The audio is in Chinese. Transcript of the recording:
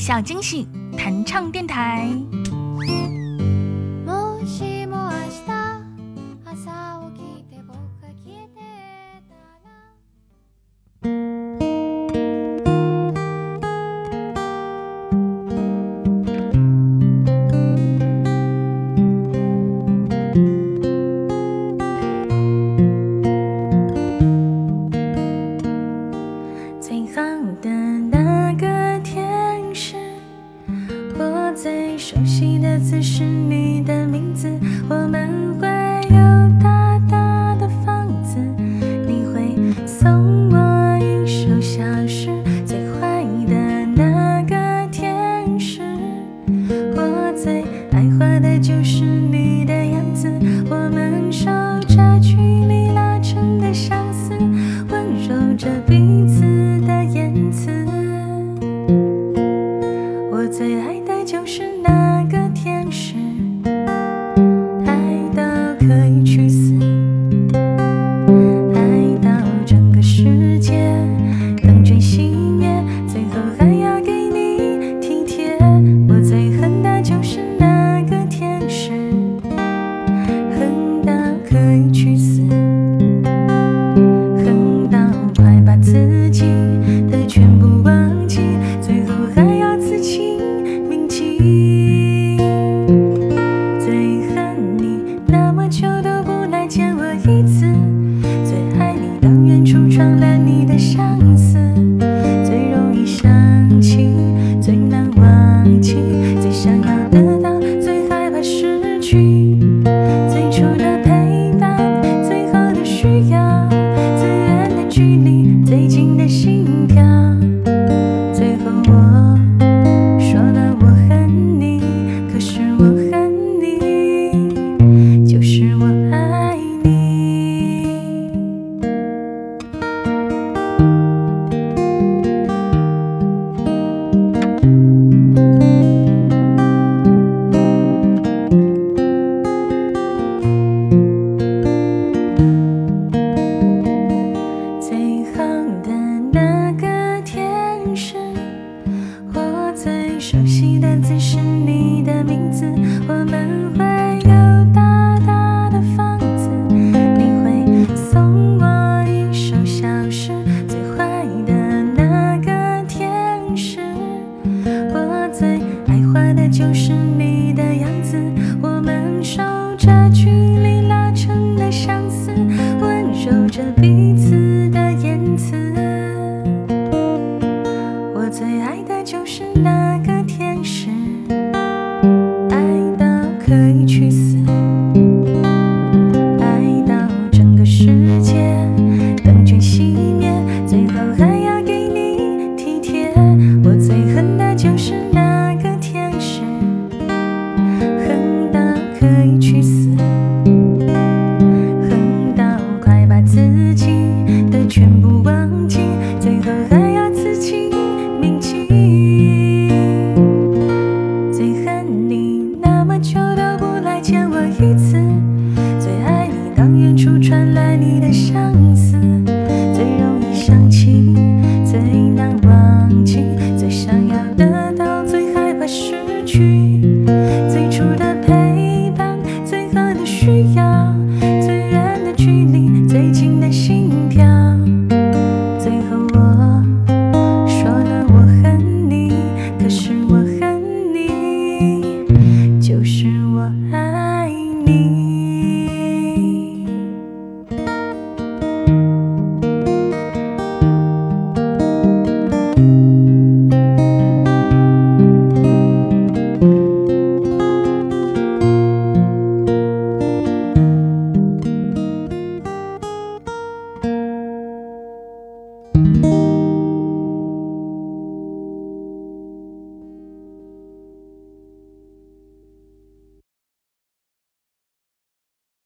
小惊喜弹唱电台。我最熟悉的字是你的名字我们会有大大的房子你会送我一首小诗最坏的那个天使我最爱画的就是你的样子